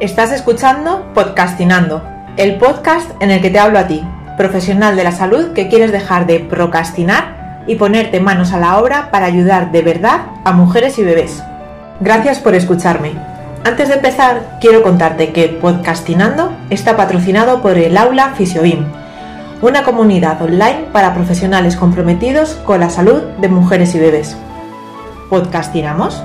Estás escuchando Podcastinando, el podcast en el que te hablo a ti, profesional de la salud que quieres dejar de procrastinar y ponerte manos a la obra para ayudar de verdad a mujeres y bebés. Gracias por escucharme. Antes de empezar, quiero contarte que Podcastinando está patrocinado por el Aula Fisiobim, una comunidad online para profesionales comprometidos con la salud de mujeres y bebés. ¿Podcastinamos?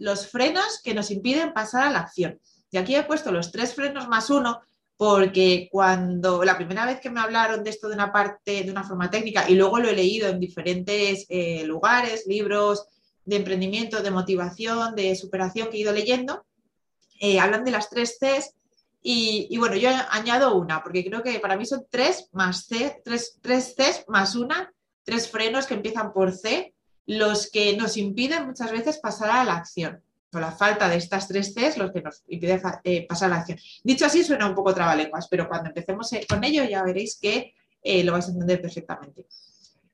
Los frenos que nos impiden pasar a la acción. Y aquí he puesto los tres frenos más uno porque cuando la primera vez que me hablaron de esto de una parte, de una forma técnica, y luego lo he leído en diferentes eh, lugares, libros de emprendimiento, de motivación, de superación que he ido leyendo, eh, hablan de las tres Cs y, bueno, yo añado una, porque creo que para mí son tres más C, tres, tres Cs más una, tres frenos que empiezan por C los que nos impiden muchas veces pasar a la acción. Con la falta de estas tres Cs, los que nos impiden eh, pasar a la acción. Dicho así, suena un poco trabalenguas, pero cuando empecemos eh, con ello ya veréis que eh, lo vais a entender perfectamente.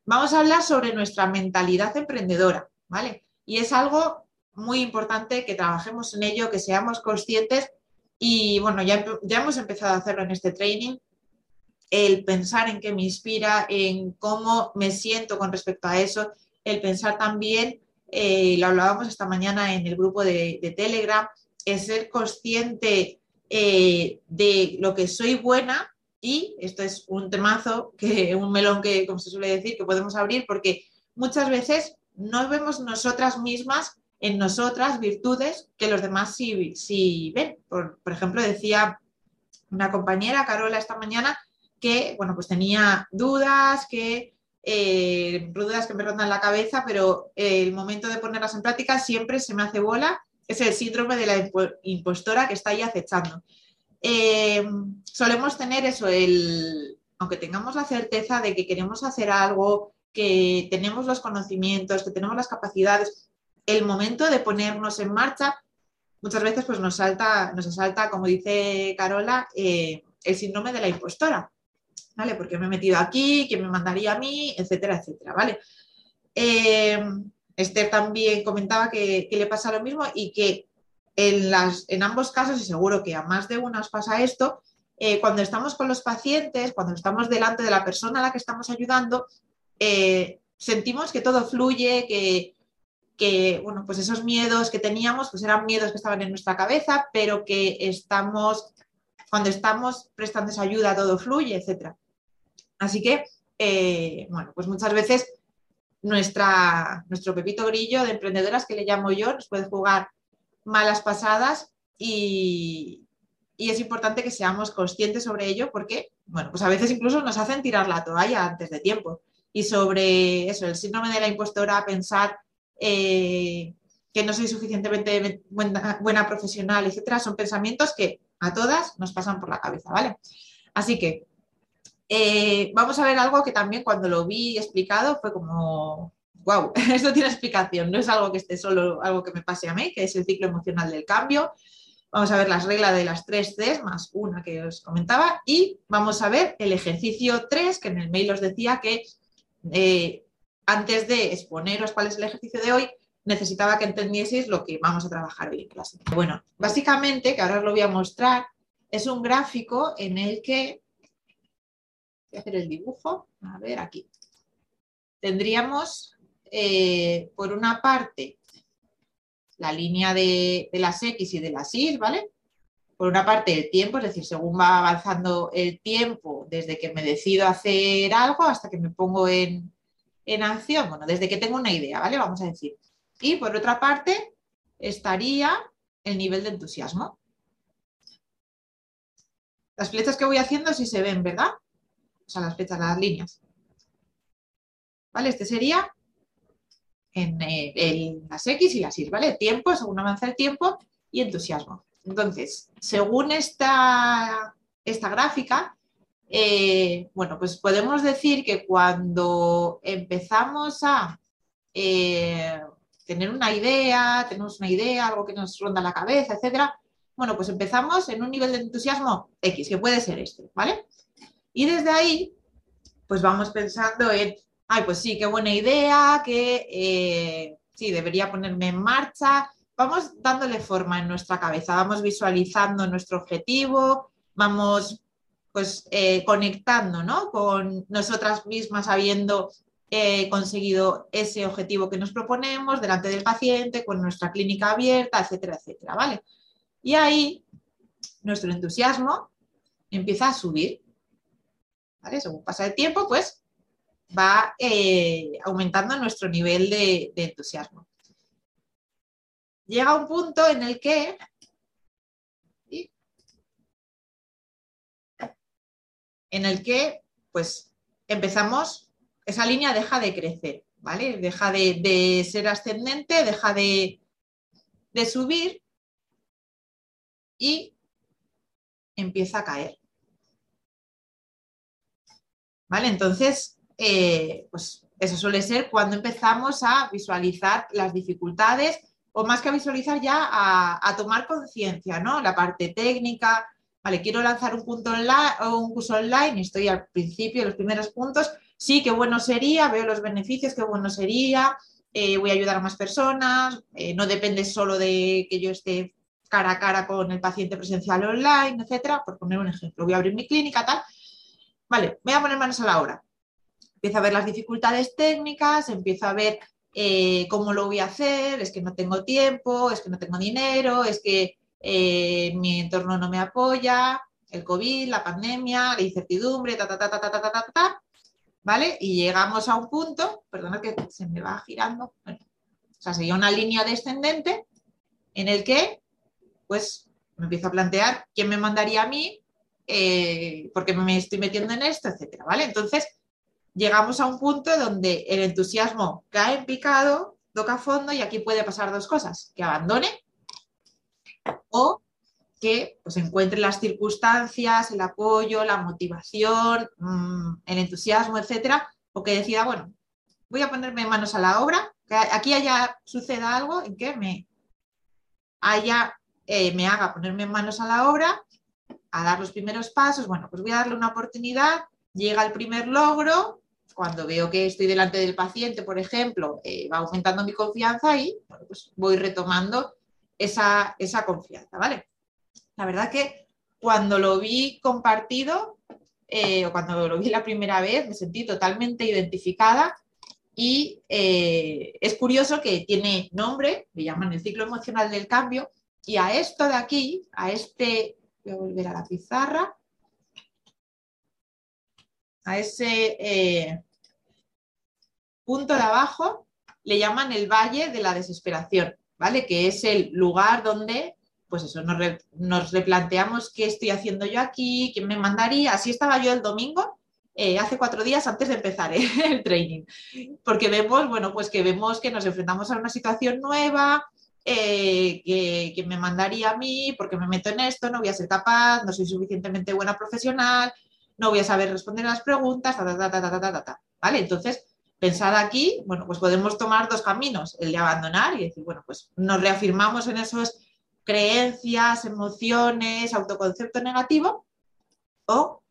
Vamos a hablar sobre nuestra mentalidad emprendedora, ¿vale? Y es algo muy importante que trabajemos en ello, que seamos conscientes y bueno, ya, ya hemos empezado a hacerlo en este training, el pensar en qué me inspira, en cómo me siento con respecto a eso el pensar también, eh, lo hablábamos esta mañana en el grupo de, Telegram, es ser consciente eh, de lo que soy buena y esto es un temazo, que, un melón que, como se suele decir, que podemos abrir porque muchas veces no vemos nosotras mismas en nosotras virtudes que los demás sí, ven. Por, por, ejemplo, decía una compañera, Carola, esta mañana, que bueno, pues tenía dudas, que eh, que me rondan la cabeza, pero el momento de ponerlas en práctica siempre se me hace bola. Es el síndrome de la impostora que está ahí acechando. Eh, solemos tener eso, el, aunque tengamos la certeza de que queremos hacer algo, que tenemos los conocimientos, que tenemos las capacidades, el momento de ponernos en marcha, muchas veces pues nos salta, nos asalta, como dice Carola, eh, el síndrome de la impostora. ¿Vale? Porque me he metido aquí, quién me mandaría a mí, etcétera, etcétera, ¿vale? Eh, Esther también comentaba que, le pasa lo mismo y que en, las, en ambos casos, y seguro que a más de una os pasa esto, eh, cuando estamos con los pacientes, cuando estamos delante de la persona a la que estamos ayudando, eh, sentimos que todo fluye, que, que, bueno, pues esos miedos que teníamos, pues eran miedos que estaban en nuestra cabeza, pero que estamos, cuando estamos prestando esa ayuda, todo fluye, etcétera. Así que, eh, bueno, pues muchas veces nuestra, nuestro pepito grillo de emprendedoras que le llamo yo nos puede jugar malas pasadas y, es importante que seamos conscientes sobre ello porque, bueno, pues a veces incluso nos hacen tirar la toalla antes de tiempo. Y sobre eso, el síndrome de la impostora, pensar eh, que no soy suficientemente buena, buena, profesional, etcétera, son pensamientos que a todas nos pasan por la cabeza, ¿vale? Así que eh, vamos a ver algo que también cuando lo vi explicado fue como, wow, esto tiene explicación, no es algo que esté solo, algo que me pase a mí, que es el ciclo emocional del cambio. Vamos a ver las reglas de las tres Cs más una que os comentaba y vamos a ver el ejercicio 3, que en el mail os decía que eh, antes de exponeros cuál es el ejercicio de hoy, necesitaba que entendieseis lo que vamos a trabajar hoy en clase. Bueno, básicamente, que ahora os lo voy a mostrar, es un gráfico en el que Voy a hacer el dibujo. A ver, aquí. Tendríamos, eh, por una parte, la línea de, las X y de las Y, ¿vale? Por una parte, el tiempo, es decir, según va avanzando el tiempo desde que me decido hacer algo hasta que me pongo en, en acción, bueno, desde que tengo una idea, ¿vale? Vamos a decir. Y por otra parte, estaría el nivel de entusiasmo. Las flechas que voy haciendo sí se ven, ¿verdad? o sea, las flechas, las líneas. ¿Vale? Este sería en, eh, las X y las Y, ¿vale? Tiempo, según avanza el tiempo, y entusiasmo. Entonces, según esta, esta gráfica, eh, bueno, pues podemos decir que cuando empezamos a eh, tener una idea, tenemos una idea, algo que nos ronda la cabeza, etcétera, bueno, pues empezamos en un nivel de entusiasmo X, que puede ser este, ¿vale? Y desde ahí pues vamos pensando en, ay, pues sí, qué buena idea, que eh, sí, debería ponerme en marcha. Vamos dándole forma en nuestra cabeza, vamos visualizando nuestro objetivo, vamos pues eh, conectando ¿no? con nosotras mismas, habiendo eh, conseguido ese objetivo que nos proponemos delante del paciente, con nuestra clínica abierta, etcétera, etcétera, ¿vale? Y ahí nuestro entusiasmo empieza a subir. Según pasa el tiempo, pues va eh, aumentando nuestro nivel de entusiasmo. Llega un punto en el que en el que pues empezamos, esa línea deja de crecer, ¿vale? Deja de, ser ascendente, deja de, subir y empieza a caer. ¿Vale? Entonces, eh, pues eso suele ser cuando empezamos a visualizar las dificultades o más que a visualizar ya a, tomar conciencia, ¿no? La parte técnica, vale, quiero lanzar un, punto online, un curso online y estoy al principio, los primeros puntos, sí, qué bueno sería, veo los beneficios, qué bueno sería, eh, voy a ayudar a más personas, eh, no depende solo de que yo esté cara a cara con el paciente presencial online, etcétera, por poner un ejemplo, voy a abrir mi clínica, tal. Vale, voy a poner manos a la obra. Empiezo a ver las dificultades técnicas, empiezo a ver eh, cómo lo voy a hacer, es que no tengo tiempo, es que no tengo dinero, es que mi entorno no me apoya, el COVID, la pandemia, la incertidumbre, ta, ta, ta, ta, ta, ta, ta, ta, ¿vale? Y llegamos a un punto, perdona que se me va girando, o sea, sería una línea descendente en el que, pues, me empiezo a plantear quién me mandaría a mí, eh, porque me estoy metiendo en esto, etcétera, ¿vale? Entonces, llegamos a un punto donde el entusiasmo cae en picado, toca fondo y aquí puede pasar dos cosas, que abandone o que pues, encuentre las circunstancias, el apoyo, la motivación, mm, el entusiasmo, etcétera, o que decida, bueno, voy a ponerme manos a la obra, que aquí haya suceda algo en que me haya, eh, me haga ponerme manos a la obra, a dar los primeros pasos, bueno, pues voy a darle una oportunidad, llega el primer logro, cuando veo que estoy delante del paciente, por ejemplo, eh, va aumentando mi confianza y pues voy retomando esa, confianza, ¿vale? La verdad que cuando lo vi compartido eh, o cuando lo vi la primera vez me sentí totalmente identificada y eh, es curioso que tiene nombre, le llaman el ciclo emocional del cambio y a esto de aquí, a este, voy a volver a la pizarra, a ese eh, punto de abajo le llaman el valle de la desesperación. ¿vale? Que es el lugar donde, pues eso, nos, replanteamos qué estoy haciendo yo aquí, quién me mandaría. Así estaba yo el domingo, eh, hace cuatro días antes de empezar eh, el training, porque vemos, bueno, pues que vemos que nos enfrentamos a una situación nueva, eh, que, me mandaría a mí, porque me meto en esto, no voy a ser capaz, no soy suficientemente buena profesional, no voy a saber responder las preguntas, ¿vale? Entonces, Pensad aquí, bueno, pues podemos tomar dos caminos, el de abandonar y decir, bueno, pues nos reafirmamos en esas creencias, emociones, autoconcepto negativo, o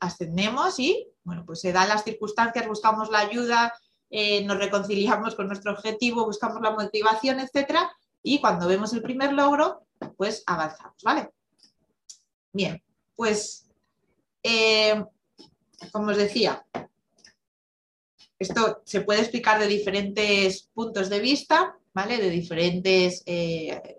ascendemos y, bueno, pues se dan las circunstancias, buscamos la ayuda, eh, nos reconciliamos con nuestro objetivo, buscamos la motivación, etcétera, y cuando vemos el primer logro, pues avanzamos, ¿vale? Bien, pues, eh, como os decía, esto se puede explicar de diferentes puntos de vista, ¿vale? De diferentes, eh,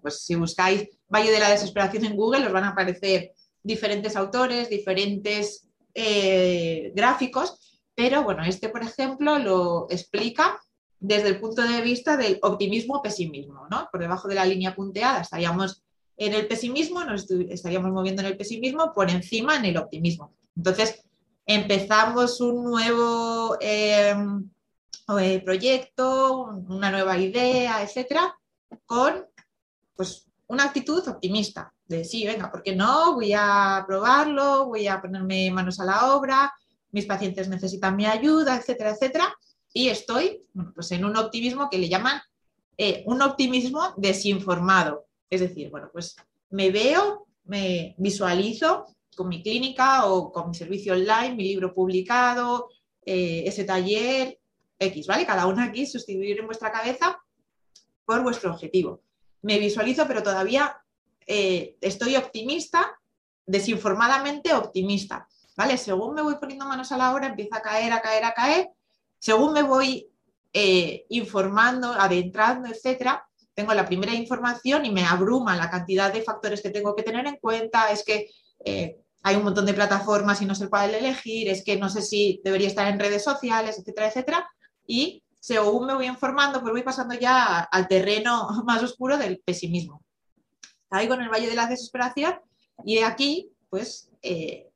pues si buscáis Valle de la Desesperación en Google, os van a aparecer diferentes autores, diferentes eh, gráficos, pero bueno, este, por ejemplo, lo explica desde el punto de vista del optimismo-pesimismo, ¿no? Por debajo de la línea punteada estaríamos en el pesimismo, nos estaríamos moviendo en el pesimismo, por encima en el optimismo. Entonces, empezamos un nuevo em, eh, proyecto, una nueva idea, etcétera, con pues, una actitud optimista, de sí, venga, ¿por qué no? Voy a probarlo, voy a ponerme manos a la obra, mis pacientes necesitan mi ayuda, etcétera, etcétera, y estoy pues en un optimismo que le llaman eh, un optimismo desinformado. Es decir, bueno, pues me veo, me visualizo con mi clínica o con mi servicio online, mi libro publicado, eh, ese taller X, ¿vale? Cada una aquí sustituir en vuestra cabeza por vuestro objetivo. Me visualizo, pero todavía eh, estoy optimista, desinformadamente optimista, ¿vale? Según me voy poniendo manos a la obra, empieza a caer, a caer, a caer. Según me voy eh, informando, adentrando, etcétera, tengo la primera información y me abruma la cantidad de factores que tengo que tener en cuenta. Es que hay un montón de plataformas y no sé cuál elegir, es que no sé si debería estar en redes sociales, etcétera, etcétera. Y según me voy informando, pues voy pasando ya al terreno más oscuro del pesimismo. Ahí con el Valle de la Desesperación y aquí, pues, eh,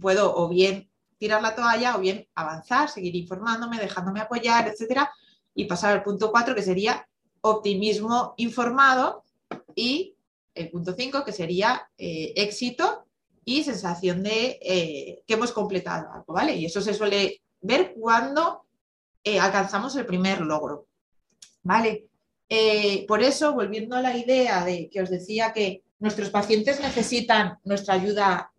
puedo o bien tirar la toalla o bien avanzar, seguir informándome, dejándome apoyar, etcétera, y pasar al punto 4, que sería optimismo informado y el punto 5, que sería eh, éxito y sensación de eh, que hemos completado algo, ¿vale? Y eso se suele ver cuando eh, alcanzamos el primer logro, ¿vale? por eso, volviendo a la idea de que os decía que nuestros pacientes necesitan nuestra ayuda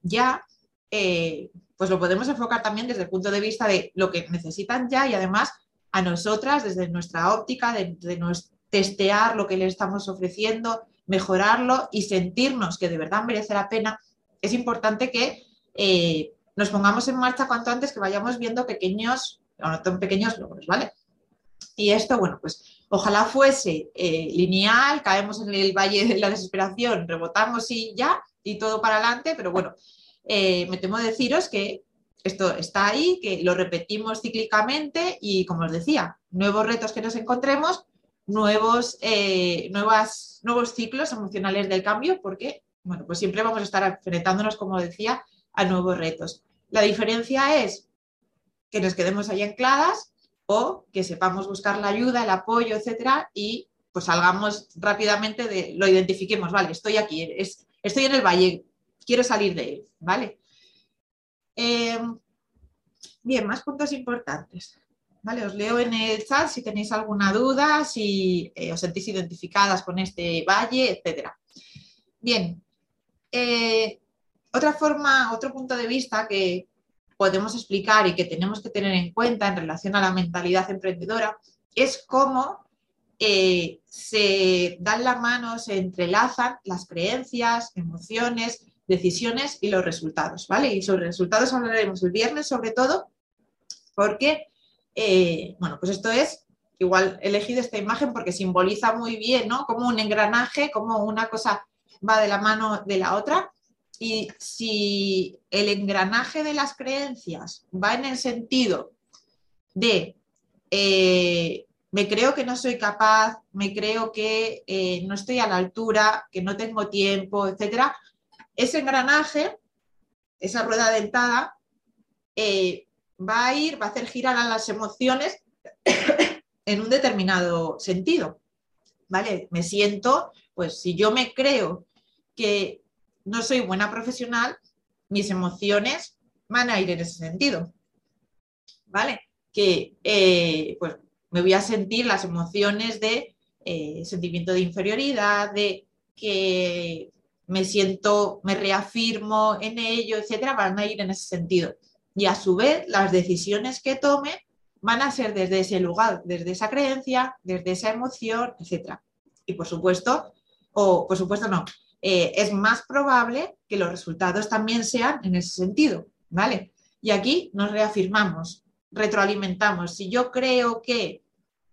ya, pues lo podemos enfocar también desde el punto de vista de lo que necesitan ya y además a nosotras, desde nuestra óptica, de, de testear lo que le estamos ofreciendo, mejorarlo y sentirnos que de verdad merece la pena, es importante que eh, nos pongamos en marcha cuanto antes, que vayamos viendo pequeños, no tan pequeños logros, ¿vale? Y esto, bueno, pues ojalá fuese eh, lineal, caemos en el valle de la desesperación, rebotamos y ya, y todo para adelante, pero bueno, eh, me temo deciros que esto está ahí, que lo repetimos cíclicamente y, como os decía, nuevos retos que nos encontremos, nuevos, eh, nuevas, nuevos ciclos emocionales del cambio, porque bueno, pues siempre vamos a estar enfrentándonos, como decía, a nuevos retos. La diferencia es que nos quedemos ahí ancladas o que sepamos buscar la ayuda, el apoyo, etcétera, y pues salgamos rápidamente de, lo identifiquemos, vale, estoy aquí, estoy en el valle, quiero salir de él, ¿vale? Em, bien, más puntos importantes. Os leo en el chat si tenéis alguna duda, si eh, os sentís identificadas con este valle, etc. Bien, eh, otra forma, otro punto de vista que podemos explicar y que tenemos que tener en cuenta en relación a la mentalidad emprendedora es cómo eh, se dan la mano, se entrelazan las creencias, emociones, decisiones y los resultados, ¿vale? Y sobre resultados hablaremos el viernes sobre todo, porque eh, bueno, pues esto es, igual he elegido esta imagen porque simboliza muy bien, ¿no? Como un engranaje, como una cosa va de la mano de la otra. Y si el engranaje de las creencias va en el sentido de eh, me creo que no soy capaz, me creo que eh, no estoy a la altura, que no tengo tiempo, etcétera, ese engranaje, esa rueda dentada, va a ir, va a hacer girar a las emociones en un determinado sentido. ¿Vale? Me siento, pues si yo me creo que no soy buena profesional, mis emociones van a ir en ese sentido. ¿Vale? Que eh, pues me voy a sentir las emociones de eh, sentimiento de inferioridad, de que me siento, me reafirmo en ello, etcétera, van a ir en ese sentido y a su vez las decisiones que tome van a ser desde ese lugar, desde esa creencia, desde esa emoción, etc. Y por supuesto, o por supuesto no, eh, es más probable que los resultados también sean en ese sentido, ¿vale? Y aquí nos reafirmamos, retroalimentamos. Si yo creo que,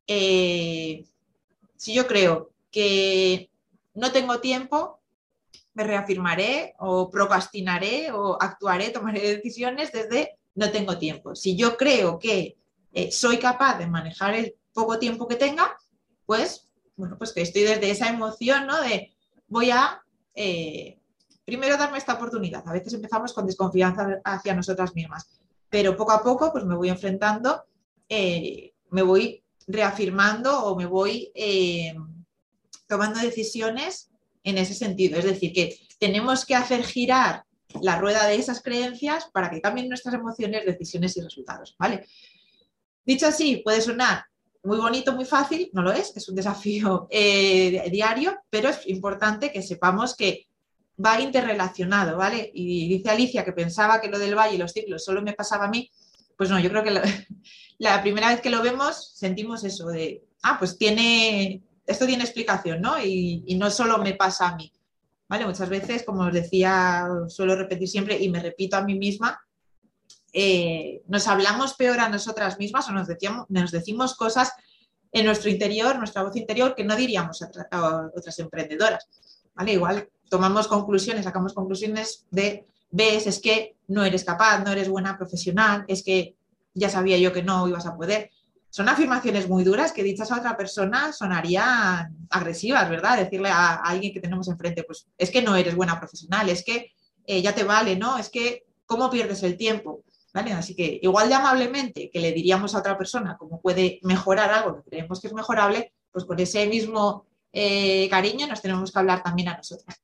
eh, si yo creo que no tengo tiempo, me reafirmaré o procrastinaré o actuaré, tomaré decisiones desde no tengo tiempo. Si yo creo que eh, soy capaz de manejar el poco tiempo que tenga, pues, bueno, pues que estoy desde esa emoción, ¿no? De voy a eh, primero darme esta oportunidad. A veces empezamos con desconfianza hacia nosotras mismas, pero poco a poco pues me voy enfrentando, eh, me voy reafirmando o me voy tomando decisiones en ese sentido. Es decir, que tenemos que hacer girar la rueda de esas creencias para que cambien nuestras emociones, decisiones y resultados. ¿vale? Dicho así, puede sonar muy bonito, muy fácil, no lo es, es un desafío eh, diario, pero es importante que sepamos que va interrelacionado, ¿vale? Y dice Alicia que pensaba que lo del valle y los ciclos solo me pasaba a mí. Pues no, yo creo que la, la primera vez que lo vemos sentimos eso de, ah, pues tiene, esto tiene explicación, ¿no? Y, no solo me pasa a mí, ¿vale? Muchas veces, como os decía, suelo repetir siempre y me repito a mí misma, eh, nos hablamos peor a nosotras mismas o nos, decíamos, nos decimos cosas en nuestro interior, nuestra voz interior, que no diríamos a, otras emprendedoras, ¿vale? Igual tomamos conclusiones, sacamos conclusiones de, ves, es que no eres capaz, no eres buena profesional, es que ya sabía yo que no ibas a poder. Son afirmaciones muy duras que dichas a otra persona sonarían agresivas, ¿verdad? Decirle a, alguien que tenemos enfrente, pues es que no eres buena profesional, es que eh, ya te vale, ¿no? Es que, ¿cómo pierdes el tiempo? ¿Vale? Así que igual de amablemente que le diríamos a otra persona cómo puede mejorar algo que creemos que es mejorable, pues con ese mismo eh, cariño nos tenemos que hablar también a nosotras.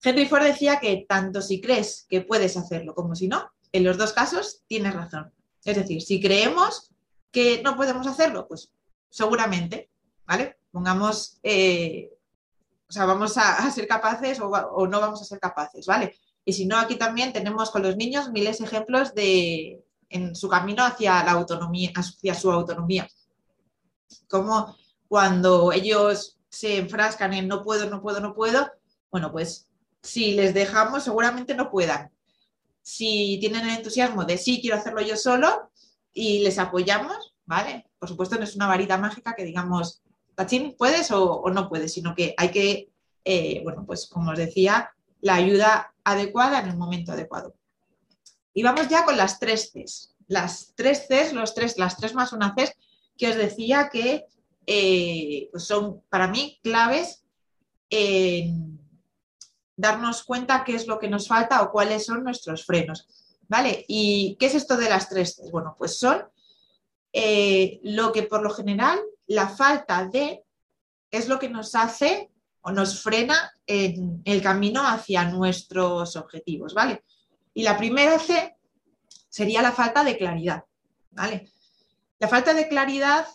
Henry Ford decía que tanto si crees que puedes hacerlo como si no, en los dos casos tienes razón. Es decir, si creemos que no podemos hacerlo, pues seguramente, ¿vale? Pongamos, eh, o sea, vamos a, ser capaces o, no vamos a ser capaces, ¿vale? Y si no, aquí también tenemos con los niños miles ejemplos de en su camino hacia la autonomía, hacia su autonomía. Como cuando ellos se enfrascan en no puedo, no puedo, no puedo, bueno, pues si les dejamos seguramente no puedan, si tienen el entusiasmo de sí, quiero hacerlo yo solo y les apoyamos, ¿vale? Por supuesto, no es una varita mágica que digamos, Tachín, ¿puedes o, no puedes? Sino que hay que, eh, bueno, pues como os decía, la ayuda adecuada en el momento adecuado. Y vamos ya con las tres Cs. Las tres Cs, los tres, las tres más una Cs, que os decía que eh, pues son para mí claves en darnos cuenta qué es lo que nos falta o cuáles son nuestros frenos. ¿Vale? ¿Y qué es esto de las tres Cs? Bueno, pues son eh, lo que por lo general la falta de es lo que nos hace o nos frena en el camino hacia nuestros objetivos, ¿vale? Y la primera C sería la falta de claridad, ¿vale? La falta de claridad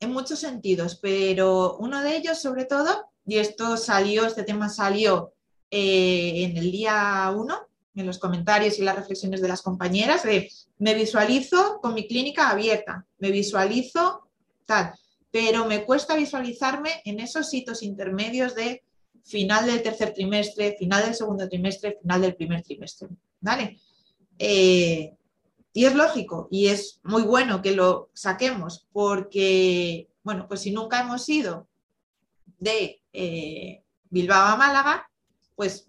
en muchos sentidos, pero uno de ellos sobre todo, y esto salió, este tema salió eh, en el día 1, en los comentarios y las reflexiones de las compañeras, de me visualizo con mi clínica abierta, me visualizo tal, pero me cuesta visualizarme en esos hitos intermedios de final del tercer trimestre, final del segundo trimestre, final del primer trimestre. ¿Vale? Eh, y es lógico y es muy bueno que lo saquemos porque, bueno, pues si nunca hemos ido de eh, Bilbao a Málaga, pues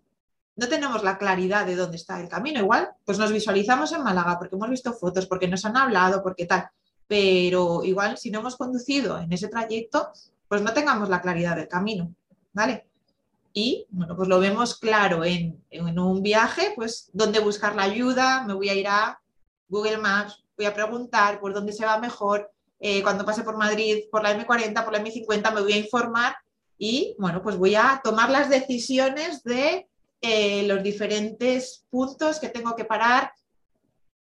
no tenemos la claridad de dónde está el camino. Igual, pues nos visualizamos en Málaga porque hemos visto fotos, porque nos han hablado, porque tal. Pero igual, si no hemos conducido en ese trayecto, pues no tengamos la claridad del camino, ¿vale? Y, bueno, pues lo vemos claro en, un viaje, pues dónde buscar la ayuda, me voy a ir a Google Maps, voy a preguntar por dónde se va mejor, eh, cuando pase por Madrid, por la M40, por la M50, me voy a informar y bueno, pues voy a tomar las decisiones de eh, los diferentes puntos que tengo que parar,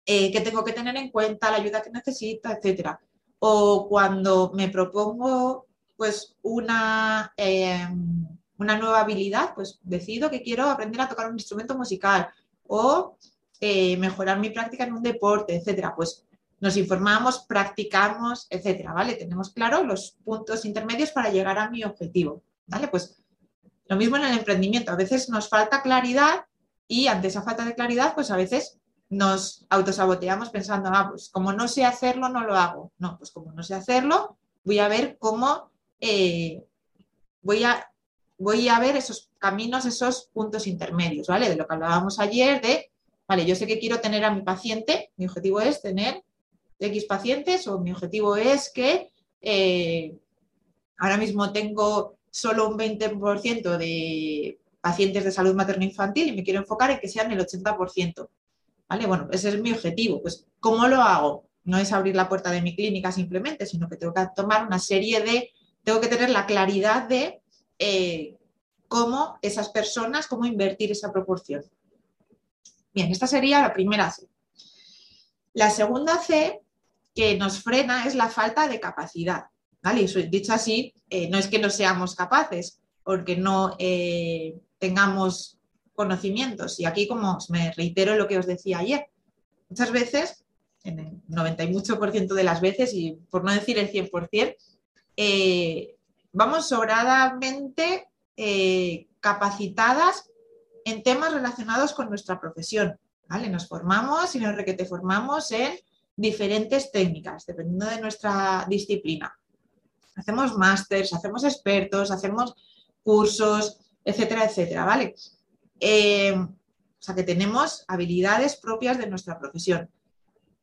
eh, que tengo que tener en cuenta, la ayuda que necesito, etcétera. O cuando me propongo pues una, em, una nueva habilidad, pues decido que quiero aprender a tocar un instrumento musical o eh, mejorar mi práctica en un deporte, etcétera. Pues nos informamos, practicamos, etcétera, ¿vale? Tenemos claro los puntos intermedios para llegar a mi objetivo, ¿vale? Pues lo mismo en el emprendimiento, a veces nos falta claridad y ante esa falta de claridad, pues a veces nos autosaboteamos pensando, ah, pues como no sé hacerlo, no lo hago. No, pues como no sé hacerlo, voy a ver cómo eh, voy, a, voy a ver esos caminos, esos puntos intermedios, ¿vale? De lo que hablábamos ayer, de, vale, yo sé que quiero tener a mi paciente, mi objetivo es tener X pacientes o mi objetivo es que eh, ahora mismo tengo solo un 20% de pacientes de salud materno-infantil y me quiero enfocar en que sean el 80%. ¿Vale? Bueno, ese es mi objetivo. Pues, ¿cómo lo hago? No es abrir la puerta de mi clínica simplemente, sino que tengo que tomar una serie de, tengo que tener la claridad de eh, cómo esas personas, cómo invertir esa proporción. Bien, esta sería la primera C. La segunda C que nos frena es la falta de capacidad. ¿vale? dicho así, eh, no es que no seamos capaces, porque no, eh, tengamos conocimientos. Y aquí, como me reitero lo que os decía ayer, muchas veces, en el 90 y mucho por ciento de las veces, y por no decir el 100%, eh, vamos sobradamente eh, capacitadas en temas relacionados con nuestra profesión. ¿vale? Nos formamos y nos requete formamos en diferentes técnicas, dependiendo de nuestra disciplina. Hacemos másters, hacemos expertos, hacemos cursos, etcétera, etcétera, ¿vale? Eh, o sea que tenemos habilidades propias de nuestra profesión.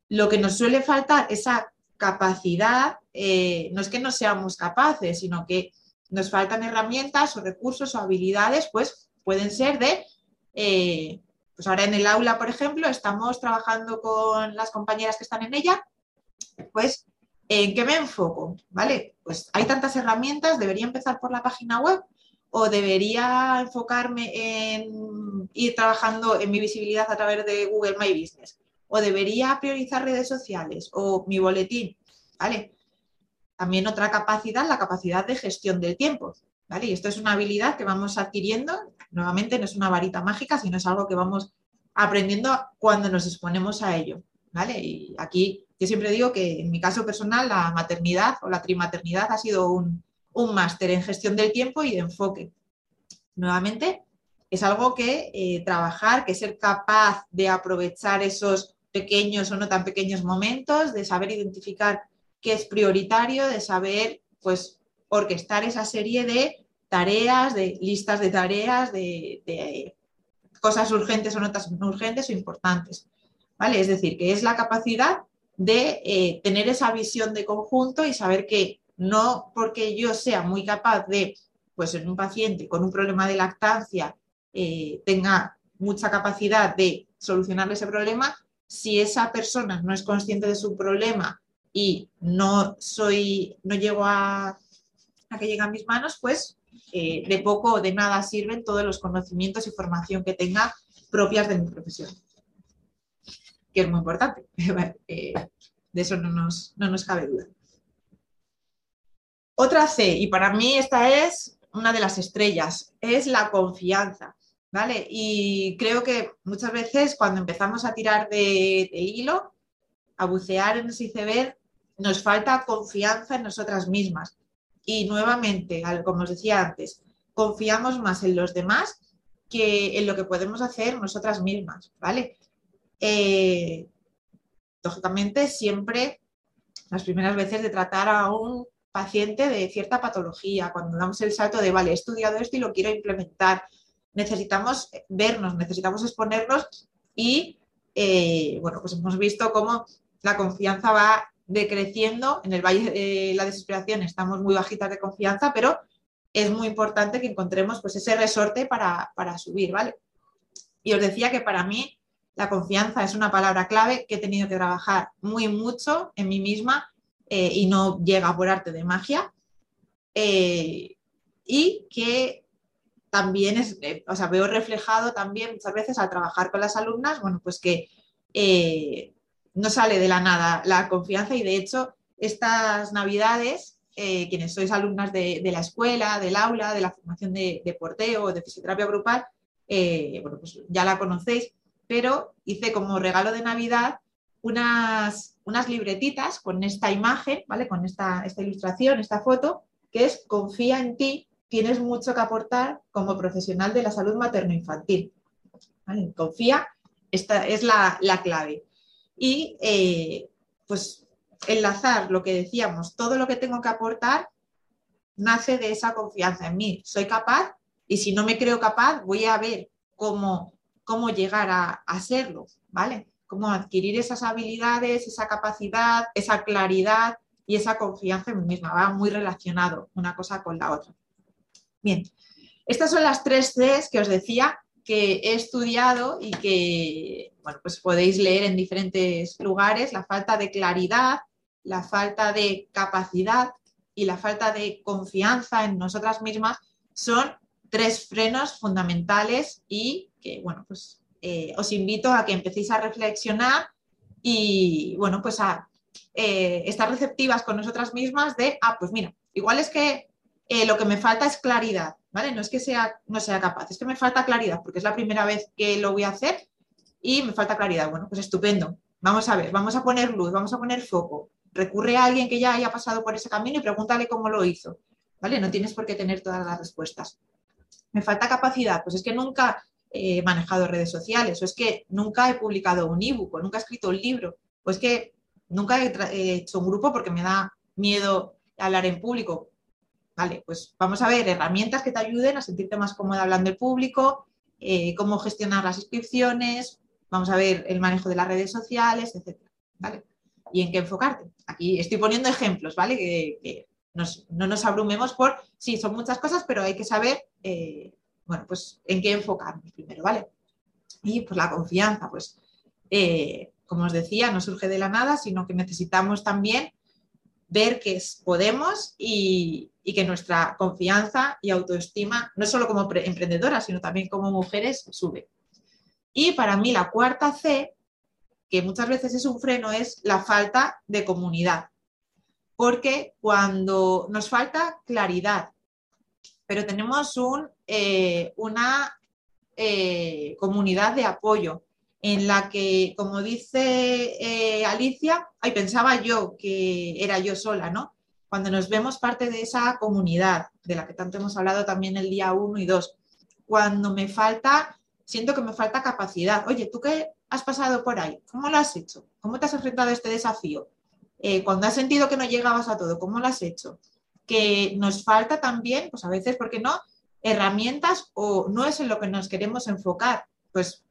Lo que nos suele faltar, esa capacidad, eh, no es que no seamos capaces, sino que nos faltan herramientas o recursos o habilidades, pues pueden ser de, eh, pues ahora en el aula, por ejemplo, estamos trabajando con las compañeras que están en ella, pues ¿en qué me enfoco? ¿Vale? Pues hay tantas herramientas, debería empezar por la página web o debería enfocarme en ir trabajando en mi visibilidad a través de Google My Business o debería priorizar redes sociales o mi boletín, ¿vale? También otra capacidad, la capacidad de gestión del tiempo, ¿vale? Y esto es una habilidad que vamos adquiriendo, nuevamente no es una varita mágica, sino es algo que vamos aprendiendo cuando nos exponemos a ello, ¿vale? Y aquí yo siempre digo que en mi caso personal la maternidad o la trimaternidad ha sido un, un máster en gestión del tiempo y de enfoque. Nuevamente, es algo que eh, trabajar, que ser capaz de aprovechar esos pequeños o no tan pequeños momentos, de saber identificar qué es prioritario, de saber, pues, orquestar esa serie de tareas, de listas de tareas, de, cosas urgentes o no tan urgentes o importantes. ¿Vale? Es decir, que es la capacidad de eh, tener esa visión de conjunto y saber que no porque yo sea muy capaz de, pues en un paciente con un problema de lactancia, eh, tenga mucha capacidad de solucionar ese problema, si esa persona no es consciente de su problema y no soy, no llego a, que llegue a mis manos, pues eh, de poco o de nada sirven todos los conocimientos y formación que tenga propias de mi profesión. Que es muy importante. Eh, de eso no nos, no nos cabe duda. Otra C, y para mí esta es una de las estrellas, es la confianza. ¿Vale? Y creo que muchas veces cuando empezamos a tirar de, hilo, a bucear en ese iceberg, nos falta confianza en nosotras mismas. Y nuevamente, como os decía antes, confiamos más en los demás que en lo que podemos hacer nosotras mismas, ¿vale? Eh, lógicamente, siempre las primeras veces de tratar a un paciente de cierta patología, cuando damos el salto de, vale, he estudiado esto y lo quiero implementar, necesitamos vernos, necesitamos exponernos y, eh, bueno, pues hemos visto cómo la confianza va decreciendo. En el Valle de la Desesperación estamos muy bajitas de confianza, pero es muy importante que encontremos pues, ese resorte para, para subir, ¿vale? Y os decía que para mí la confianza es una palabra clave que he tenido que trabajar muy mucho en mí misma eh, y no llega por arte de magia. Eh, y que también es, eh, o sea, veo reflejado también muchas veces al trabajar con las alumnas, bueno, pues que no sale de la nada la confianza y de hecho estas navidades, quienes sois alumnas de, la escuela, del aula, de la formación de, porteo, de fisioterapia grupal, bueno, pues ya la conocéis, pero hice como regalo de Navidad unas, unas libretitas con esta imagen, ¿vale? Con esta, esta ilustración, esta foto, que es confía en ti, tienes mucho que aportar como profesional de la salud materno-infantil. Confía, esta es la, clave. Y eh, pues enlazar lo que decíamos, todo lo que tengo que aportar nace de esa confianza en mí. Soy capaz y si no me creo capaz, voy a ver cómo, cómo llegar a, a serlo, ¿vale? Cómo adquirir esas habilidades, esa capacidad, esa claridad y esa confianza en mí misma. Va muy relacionado una cosa con la otra. Bien, estas son las tres Cs que os decía que he estudiado y que bueno, pues podéis leer en diferentes lugares. La falta de claridad, la falta de capacidad y la falta de confianza en nosotras mismas son tres frenos fundamentales y que, bueno, pues eh, os invito a que empecéis a reflexionar y, bueno, pues a eh, estar receptivas con nosotras mismas de, ah, pues mira, igual es que eh, lo que me falta es claridad, ¿vale? No es que sea, no sea capaz, es que me falta claridad porque es la primera vez que lo voy a hacer y me falta claridad. Bueno, pues estupendo. Vamos a ver, vamos a poner luz, vamos a poner foco. Recurre a alguien que ya haya pasado por ese camino y pregúntale cómo lo hizo, ¿vale? No tienes por qué tener todas las respuestas. Me falta capacidad, pues es que nunca he manejado redes sociales, o es que nunca he publicado un ebook, o nunca he escrito un libro, o es que nunca he hecho un grupo porque me da miedo hablar en público. Vale, pues vamos a ver herramientas que te ayuden a sentirte más cómoda hablando en público, eh, cómo gestionar las inscripciones, vamos a ver el manejo de las redes sociales, etc. ¿vale? Y en qué enfocarte. Aquí estoy poniendo ejemplos, ¿vale? Que, no nos abrumemos por, sí, son muchas cosas, pero hay que saber, eh, bueno, pues en qué enfocarnos primero, ¿vale? Y pues la confianza, pues, eh, como os decía, no surge de la nada, sino que necesitamos también ver que podemos y, que nuestra confianza y autoestima, no solo como emprendedoras, sino también como mujeres, sube. Y para mí la cuarta C, que muchas veces es un freno, es la falta de comunidad. Porque cuando nos falta claridad, pero tenemos un, eh, una eh, comunidad de apoyo, en la que, como dice eh, Alicia, ahí pensaba yo que era yo sola, ¿no? Cuando nos vemos parte de esa comunidad, de la que tanto hemos hablado también el día 1 y 2, cuando me falta, siento que me falta capacidad. Oye, ¿tú qué has pasado por ahí? ¿Cómo lo has hecho? ¿Cómo te has enfrentado a este desafío? Cuando has sentido que no llegabas a todo, ¿cómo lo has hecho? Que nos falta también, pues a veces, ¿por qué no? Herramientas o no es en lo que nos queremos enfocar. Pues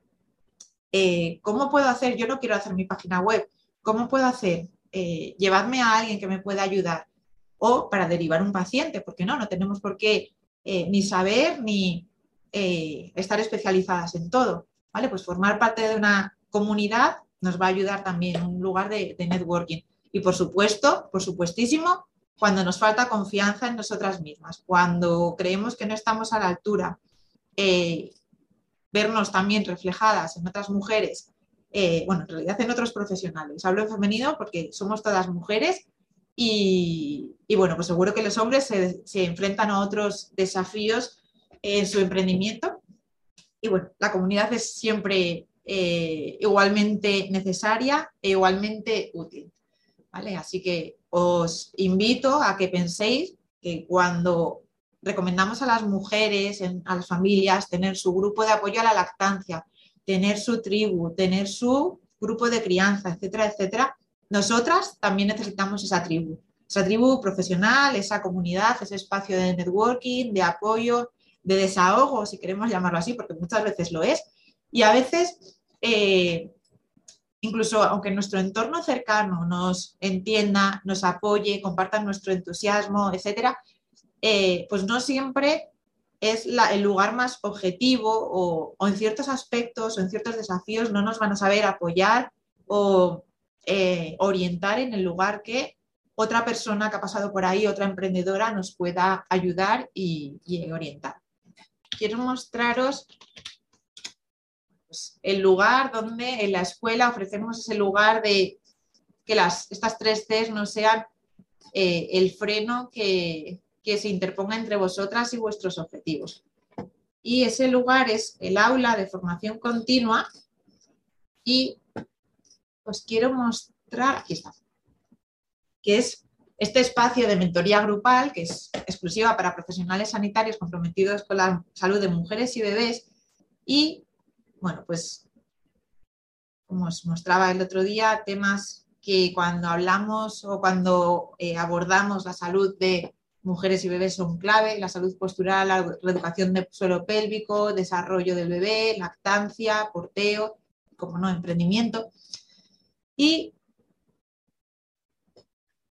eh, ¿cómo puedo hacer? Yo no quiero hacer mi página web. ¿Cómo puedo hacer? Eh, llevarme a alguien que me pueda ayudar. O para derivar un paciente, porque no, no tenemos por qué eh, ni saber ni estar especializadas en todo. ¿Vale? Pues formar parte de una comunidad nos va a ayudar también, un lugar de, networking. Y por supuesto, por supuestísimo, cuando nos falta confianza en nosotras mismas, cuando creemos que no estamos a la altura, vernos también reflejadas en otras mujeres, eh, bueno, en realidad en otros profesionales. Hablo en femenino porque somos todas mujeres y, bueno, pues seguro que los hombres se, enfrentan a otros desafíos en su emprendimiento. Y bueno, la comunidad es siempre eh, igualmente necesaria e igualmente útil. ¿vale? Así que os invito a que penséis que cuando recomendamos a las mujeres, a las familias, tener su grupo de apoyo a la lactancia, tener su tribu, tener su grupo de crianza, etcétera, etcétera. Nosotras también necesitamos esa tribu, esa tribu profesional, esa comunidad, ese espacio de networking, de apoyo, de desahogo, si queremos llamarlo así, porque muchas veces lo es. Y a veces, eh, incluso aunque nuestro entorno cercano nos entienda, nos apoye, compartan nuestro entusiasmo, etcétera, eh, pues no siempre es el lugar más objetivo o, en ciertos aspectos o en ciertos desafíos no nos van a saber apoyar o eh, orientar en el lugar que otra persona que ha pasado por ahí, otra emprendedora, nos pueda ayudar y, orientar. Quiero mostraros el lugar donde en la escuela ofrecemos ese lugar de que las, estas tres Cs no sean eh, el freno que, que se interponga entre vosotras y vuestros objetivos. Y ese lugar es el aula de formación continua y os quiero mostrar, aquí está, que es este espacio de mentoría grupal, que es exclusiva para profesionales sanitarios comprometidos con la salud de mujeres y bebés. Y, bueno, pues, como os mostraba el otro día, temas que cuando hablamos o cuando eh, abordamos la salud de mujeres y bebés son clave, la salud postural, la reeducación del suelo pélvico, desarrollo del bebé, lactancia, porteo, como no, emprendimiento. Y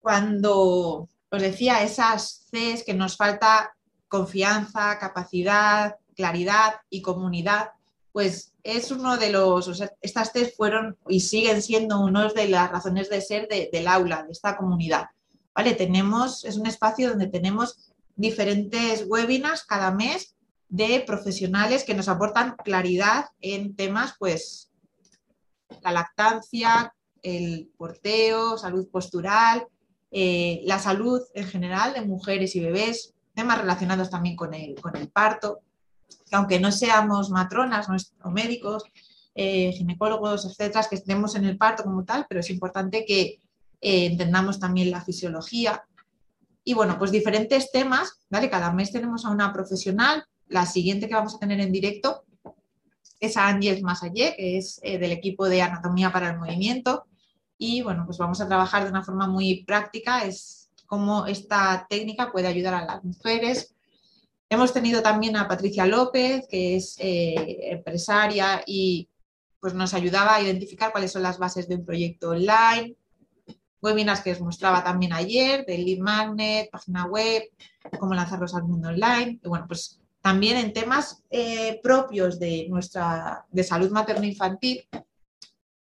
cuando os decía esas Cs que nos falta confianza, capacidad, claridad y comunidad, pues es uno de los, estas Cs fueron y siguen siendo una de las razones de ser del aula, de esta comunidad. ¿vale? Tenemos, es un espacio donde tenemos diferentes webinars cada mes de profesionales que nos aportan claridad en temas, pues, la lactancia, el porteo, salud postural, eh, la salud en general de mujeres y bebés, temas relacionados también con el, parto, aunque no seamos matronas o médicos, eh, ginecólogos, etcétera, que estemos en el parto como tal, pero es importante que eh, entendamos también la fisiología. Y bueno, pues diferentes temas, ¿vale? Cada mes tenemos a una profesional. La siguiente que vamos a tener en directo es a Ángeles Masallé, que es eh, del equipo de Anatomía para el Movimiento. Y bueno, pues vamos a trabajar de una forma muy práctica, es cómo esta técnica puede ayudar a las mujeres. Hemos tenido también a Patricia López, que es empresaria y pues nos ayudaba a identificar cuáles son las bases de un proyecto online, webinars que os mostraba también ayer, de lead magnet, página web, cómo lanzarlos al mundo online. Y bueno, pues también en temas eh, propios de nuestra de salud materno-infantil,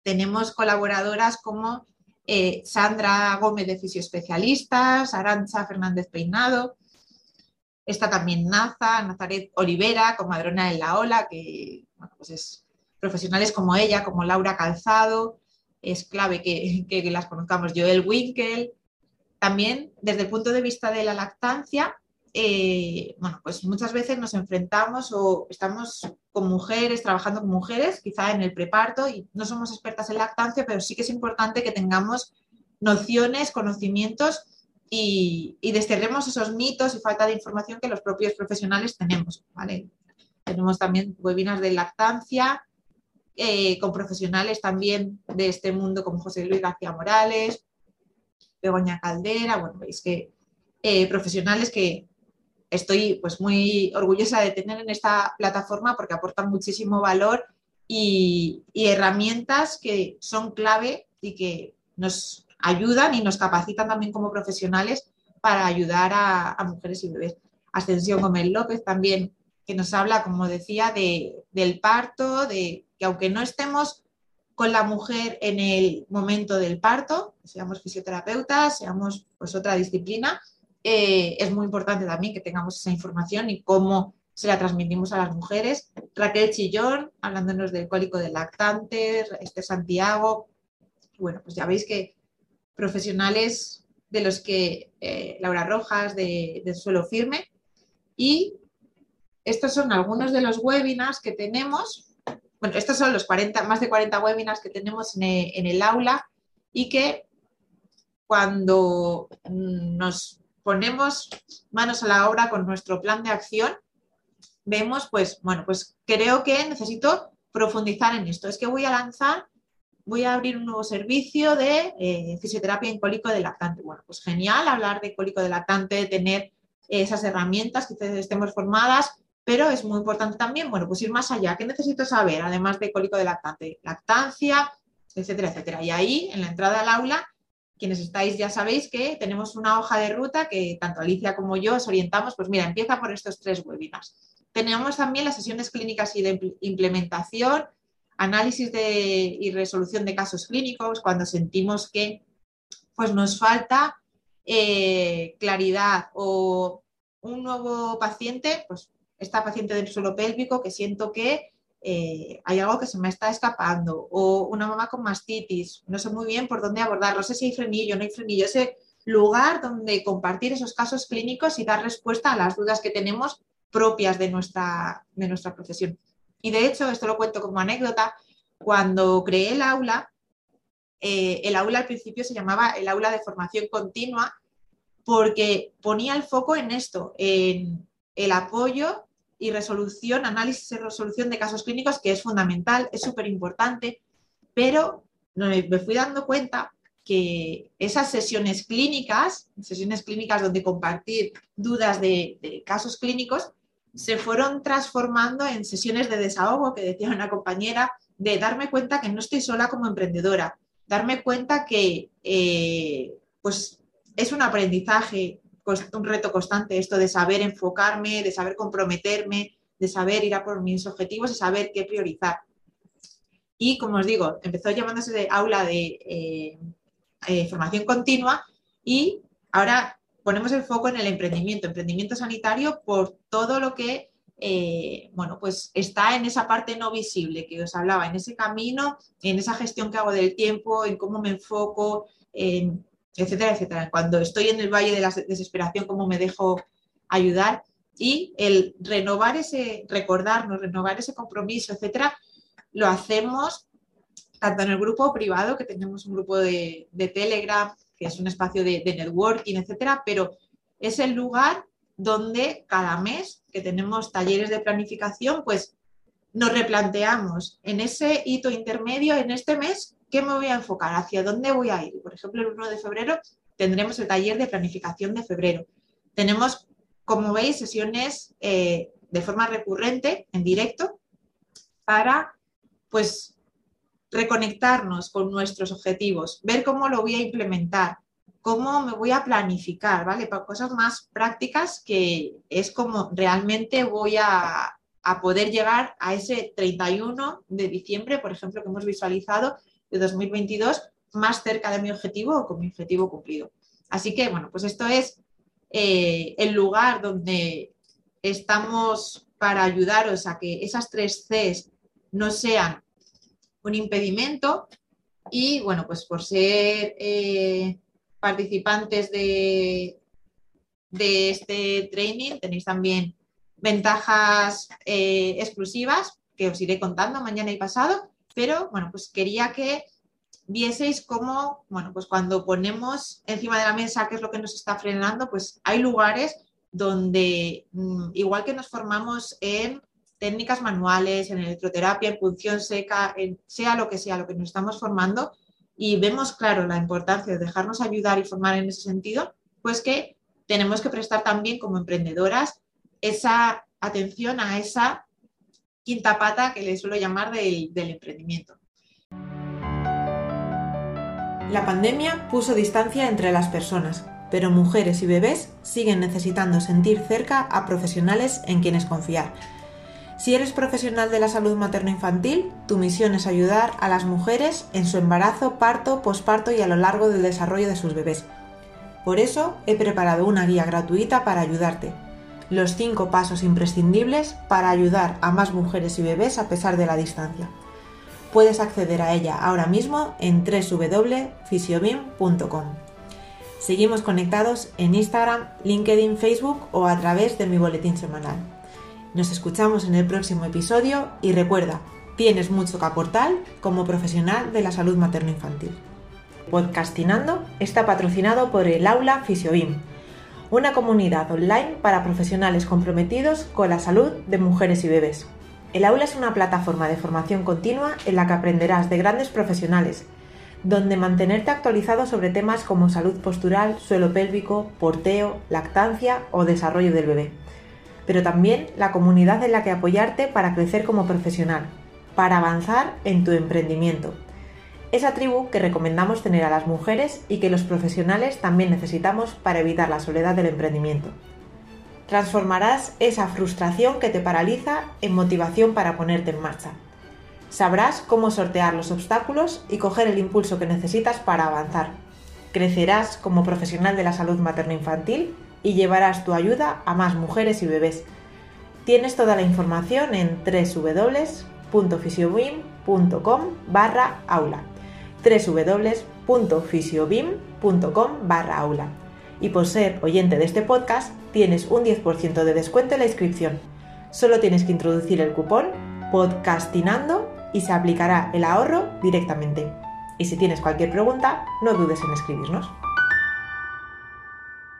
tenemos colaboradoras como eh, Sandra Gómez de Fisioespecialistas, Arancha Fernández Peinado, está también Naza, Nazaret Olivera, comadrona en la ola, que bueno, pues es profesionales como ella, como Laura Calzado, es clave que, las conozcamos, Joel Winkel. También desde el punto de vista de la lactancia, eh, bueno, pues muchas veces nos enfrentamos o estamos con mujeres, trabajando con mujeres, quizá en el preparto, y no somos expertas en lactancia, pero sí que es importante que tengamos nociones, conocimientos y, desterremos esos mitos y falta de información que los propios profesionales tenemos. Tenemos también webinars de lactancia, eh, con profesionales también de este mundo como José Luis García Morales, Begoña Caldera, bueno, veis que eh, profesionales que estoy pues muy orgullosa de tener en esta plataforma porque aportan muchísimo valor y, herramientas que son clave y que nos ayudan y nos capacitan también como profesionales para ayudar a, mujeres y bebés. Ascensión Gómez López también, que nos habla, como decía, de, del parto, de que aunque no estemos con la mujer en el momento del parto, seamos fisioterapeutas, seamos pues otra disciplina, eh, es muy importante también que tengamos esa información y cómo se la transmitimos a las mujeres. Raquel Chillón, hablándonos del cólico del lactante, este Santiago. Bueno, pues ya veis que profesionales de los que eh, Laura Rojas de, Suelo Firme. Y estos son algunos de los webinars que tenemos bueno, estos son los 40, más de 40 webinars que tenemos en el, aula y que cuando nos ponemos manos a la obra con nuestro plan de acción, vemos, pues, bueno, pues creo que necesito profundizar en esto. Es que voy a lanzar, voy a abrir un nuevo servicio de eh, fisioterapia en cólico de lactante. Bueno, pues genial hablar de cólico de lactante, tener esas herramientas que estemos formadas, pero es muy importante también, bueno, pues ir más allá. ¿Qué necesito saber? Además de cólico de lactante, lactancia, etcétera, etcétera. Y ahí, en la entrada al aula, quienes estáis ya sabéis que tenemos una hoja de ruta que tanto Alicia como yo os orientamos, pues mira, empieza por estos tres webinars. Tenemos también las sesiones clínicas y de implementación, análisis de, y resolución de casos clínicos, cuando sentimos que pues nos falta eh, claridad o un nuevo paciente, pues esta paciente del suelo pélvico que siento que eh, hay algo que se me está escapando, o una mamá con mastitis, no sé muy bien por dónde abordarlo, no sé si hay frenillo, no hay frenillo, ese lugar donde compartir esos casos clínicos y dar respuesta a las dudas que tenemos propias de nuestra, de nuestra profesión. Y de hecho, esto lo cuento como anécdota, cuando creé el aula, eh, el aula al principio se llamaba el aula de formación continua porque ponía el foco en esto, en el apoyo y resolución, análisis y resolución de casos clínicos, que es fundamental, es súper importante, pero me fui dando cuenta que esas sesiones clínicas, sesiones clínicas donde compartir dudas de, casos clínicos, se fueron transformando en sesiones de desahogo, que decía una compañera, de darme cuenta que no estoy sola como emprendedora, darme cuenta que eh, pues es un aprendizaje, un reto constante esto de saber enfocarme, de saber comprometerme, de saber ir a por mis objetivos y saber qué priorizar. Y como os digo, empezó llamándose de aula de eh, eh, formación continua y ahora ponemos el foco en el emprendimiento, emprendimiento sanitario por todo lo que eh, bueno, pues está en esa parte no visible que os hablaba, en ese camino, en esa gestión que hago del tiempo, en cómo me enfoco, en etcétera, etcétera. Cuando estoy en el valle de la desesperación, cómo me dejo ayudar y el renovar ese, recordarnos, renovar ese compromiso, etcétera, lo hacemos tanto en el grupo privado, que tenemos un grupo de, Telegram, que es un espacio de, networking, etcétera, pero es el lugar donde cada mes que tenemos talleres de planificación, pues nos replanteamos en ese hito intermedio, en este mes, ¿qué me voy a enfocar? ¿Hacia dónde voy a ir? Por ejemplo, el 1 de febrero tendremos el taller de planificación de febrero. Tenemos, como veis, sesiones eh, de forma recurrente, en directo, para pues reconectarnos con nuestros objetivos, ver cómo lo voy a implementar, cómo me voy a planificar, ¿vale? Para cosas más prácticas que es como realmente voy a, a poder llegar a ese 31 de diciembre, por ejemplo, que hemos visualizado de 2022, más cerca de mi objetivo o con mi objetivo cumplido. Así que, bueno, pues esto es eh, el lugar donde estamos para ayudaros a que esas tres Cs no sean un impedimento y, bueno, pues por ser eh, participantes de, de este training tenéis también ventajas eh, exclusivas que os iré contando mañana y pasado, pero bueno, pues quería que vieseis cómo, bueno, pues cuando ponemos encima de la mesa qué es lo que nos está frenando, pues hay lugares donde, mm, igual que nos formamos en técnicas manuales, en electroterapia, en punción seca, sea lo que sea lo que nos estamos formando, y vemos claro la importancia de dejarnos ayudar y formar en ese sentido, pues que tenemos que prestar también como emprendedoras esa atención a esa quinta pata que le suelo llamar del, del emprendimiento. La pandemia puso distancia entre las personas, pero mujeres y bebés siguen necesitando sentir cerca a profesionales en quienes confiar si eres profesional de la salud materno-infantil, tu misión es ayudar a las mujeres en su embarazo, parto, posparto y a lo largo del desarrollo de sus bebés. Por eso he preparado una guía gratuita para ayudarte. Los 5 pasos imprescindibles para ayudar a más mujeres y bebés a pesar de la distancia. Puedes acceder a ella ahora mismo en www.fisiobim.com. Seguimos conectados en Instagram, LinkedIn, Facebook o a través de mi boletín semanal. Nos escuchamos en el próximo episodio y recuerda, tienes mucho que aportar como profesional de la salud materno-infantil. Podcastinando está patrocinado por el Aula Fisiobim, una comunidad online para profesionales comprometidos con la salud de mujeres y bebés. El aula es una plataforma de formación continua en la que aprenderás de grandes profesionales, donde mantenerte actualizado sobre temas como salud postural, suelo pélvico, porteo, lactancia o desarrollo del bebé pero también la comunidad en la que apoyarte para crecer como profesional, para avanzar en tu emprendimiento. Esa tribu que recomendamos tener a las mujeres y que los profesionales también necesitamos para evitar la soledad del emprendimiento. Transformarás esa frustración que te paraliza en motivación para ponerte en marcha. Sabrás cómo sortear los obstáculos y coger el impulso que necesitas para avanzar. Crecerás como profesional de la salud materno-infantil y llevarás tu ayuda a más mujeres y bebés. Tienes toda la información en www.fisiobim.com barra aula www.fisiobim.com barra aula y por ser oyente de este podcast tienes un 10% de descuento en la inscripción. Solo tienes que introducir el cupón podcastinando y se aplicará el ahorro directamente. Y si tienes cualquier pregunta, no dudes en escribirnos.